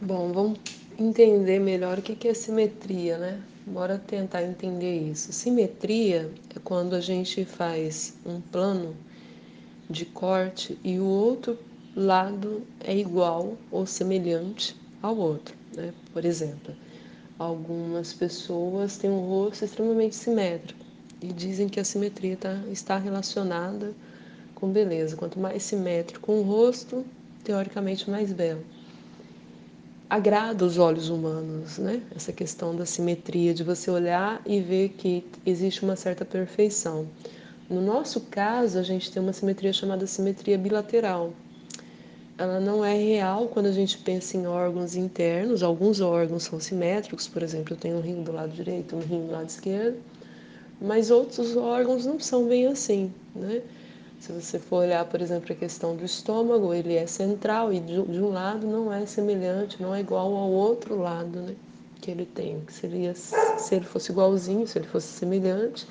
Bom, vamos entender melhor o que é simetria, né? Bora tentar entender isso. Simetria é quando a gente faz um plano de corte e o outro lado é igual ou semelhante ao outro, né? Por exemplo, algumas pessoas têm um rosto extremamente simétrico e dizem que a simetria tá, está relacionada com beleza. Quanto mais simétrico um rosto, teoricamente mais belo. Agrada os olhos humanos, né? Essa questão da simetria, de você olhar e ver que existe uma certa perfeição. No nosso caso, a gente tem uma simetria chamada simetria bilateral. Ela não é real quando a gente pensa em órgãos internos. Alguns órgãos são simétricos, por exemplo, eu tenho um rim do lado direito, um rim do lado esquerdo, mas outros órgãos não são bem assim, né? Se você for olhar, por exemplo, a questão do estômago, ele é central e de um lado não é semelhante, não é igual ao outro lado, né? Que ele tem. Seria, se ele fosse igualzinho, se ele fosse semelhante,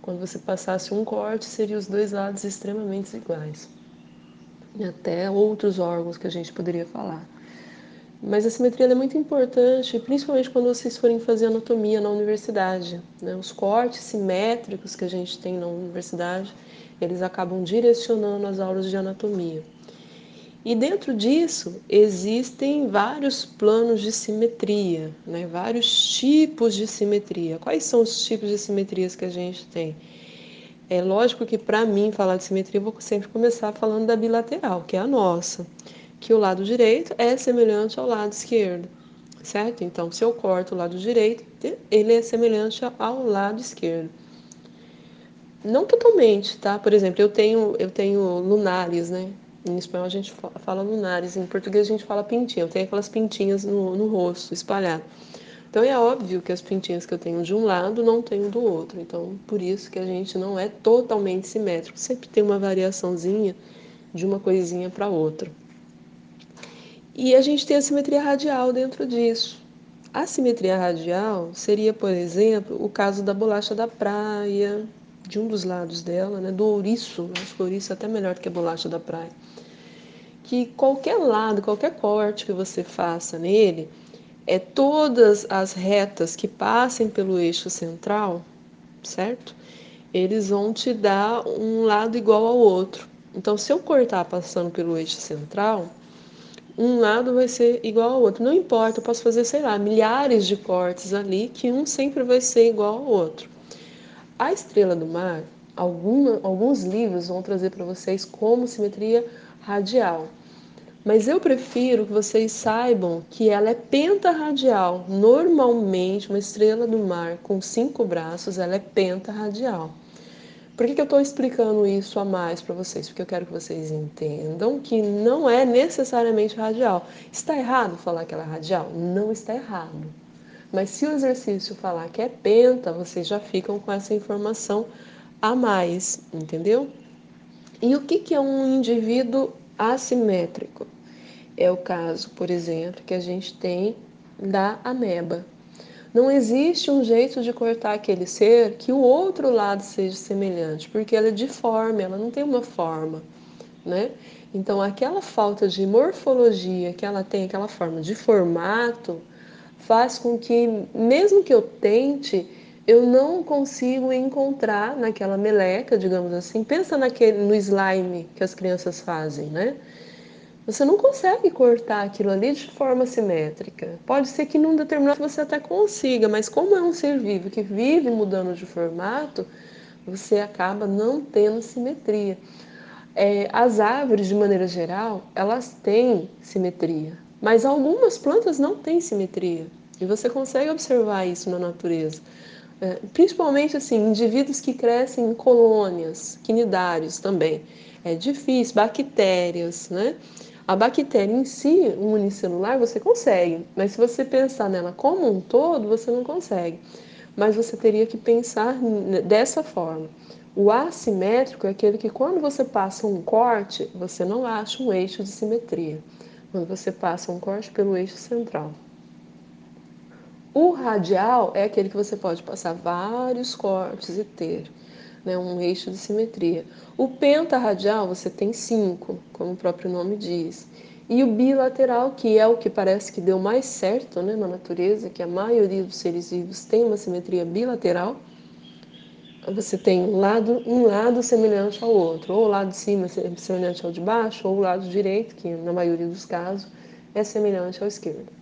quando você passasse um corte, seriam os dois lados extremamente iguais. E até outros órgãos que a gente poderia falar. Mas a simetria é muito importante, principalmente quando vocês forem fazer anatomia na universidade. Né? Os cortes simétricos que a gente tem na universidade, eles acabam direcionando as aulas de anatomia. E dentro disso existem vários planos de simetria, né? vários tipos de simetria. Quais são os tipos de simetrias que a gente tem? É lógico que para mim falar de simetria eu vou sempre começar falando da bilateral, que é a nossa que o lado direito é semelhante ao lado esquerdo, certo? Então, se eu corto o lado direito, ele é semelhante ao lado esquerdo. Não totalmente, tá? Por exemplo, eu tenho, eu tenho lunares, né? Em espanhol a gente fala lunares, em português a gente fala pintinha. Eu tenho aquelas pintinhas no, no rosto, espalhado. Então é óbvio que as pintinhas que eu tenho de um lado não tenho do outro. Então, por isso que a gente não é totalmente simétrico. Sempre tem uma variaçãozinha de uma coisinha para outra. E a gente tem a simetria radial dentro disso. A simetria radial seria, por exemplo, o caso da bolacha da praia, de um dos lados dela, né, do ouriço, acho que o ouriço é até melhor do que a bolacha da praia. Que qualquer lado, qualquer corte que você faça nele, é todas as retas que passem pelo eixo central, certo? Eles vão te dar um lado igual ao outro. Então, se eu cortar passando pelo eixo central, um lado vai ser igual ao outro. Não importa, eu posso fazer, sei lá, milhares de cortes ali, que um sempre vai ser igual ao outro. A estrela do mar, alguns livros vão trazer para vocês como simetria radial. Mas eu prefiro que vocês saibam que ela é pentarradial. Normalmente, uma estrela do mar com cinco braços, ela é pentarradial. Por que, que eu estou explicando isso a mais para vocês? Porque eu quero que vocês entendam que não é necessariamente radial. Está errado falar que ela é radial? Não está errado. Mas se o exercício falar que é penta, vocês já ficam com essa informação a mais, entendeu? E o que, que é um indivíduo assimétrico? É o caso, por exemplo, que a gente tem da ameba. Não existe um jeito de cortar aquele ser que o outro lado seja semelhante, porque ela é deforme, ela não tem uma forma, né? Então, aquela falta de morfologia que ela tem, aquela forma de formato, faz com que, mesmo que eu tente, eu não consigo encontrar naquela meleca, digamos assim. Pensa naquele, no slime que as crianças fazem, né? Você não consegue cortar aquilo ali de forma simétrica. Pode ser que num determinado você até consiga, mas como é um ser vivo que vive mudando de formato, você acaba não tendo simetria. É, as árvores, de maneira geral, elas têm simetria, mas algumas plantas não têm simetria. E você consegue observar isso na natureza. É, principalmente assim, indivíduos que crescem em colônias, quinidários também. É difícil, bactérias, né? A bactéria em si, unicelular, você consegue, mas se você pensar nela como um todo, você não consegue. Mas você teria que pensar dessa forma. O assimétrico é aquele que, quando você passa um corte, você não acha um eixo de simetria. Quando você passa um corte pelo eixo central. O radial é aquele que você pode passar vários cortes e ter né, um eixo de simetria. O pentarradial você tem cinco, como o próprio nome diz. E o bilateral, que é o que parece que deu mais certo né, na natureza, que a maioria dos seres vivos tem uma simetria bilateral. Você tem um lado, um lado semelhante ao outro, ou o lado de cima semelhante ao de baixo, ou o lado direito, que na maioria dos casos é semelhante ao esquerdo.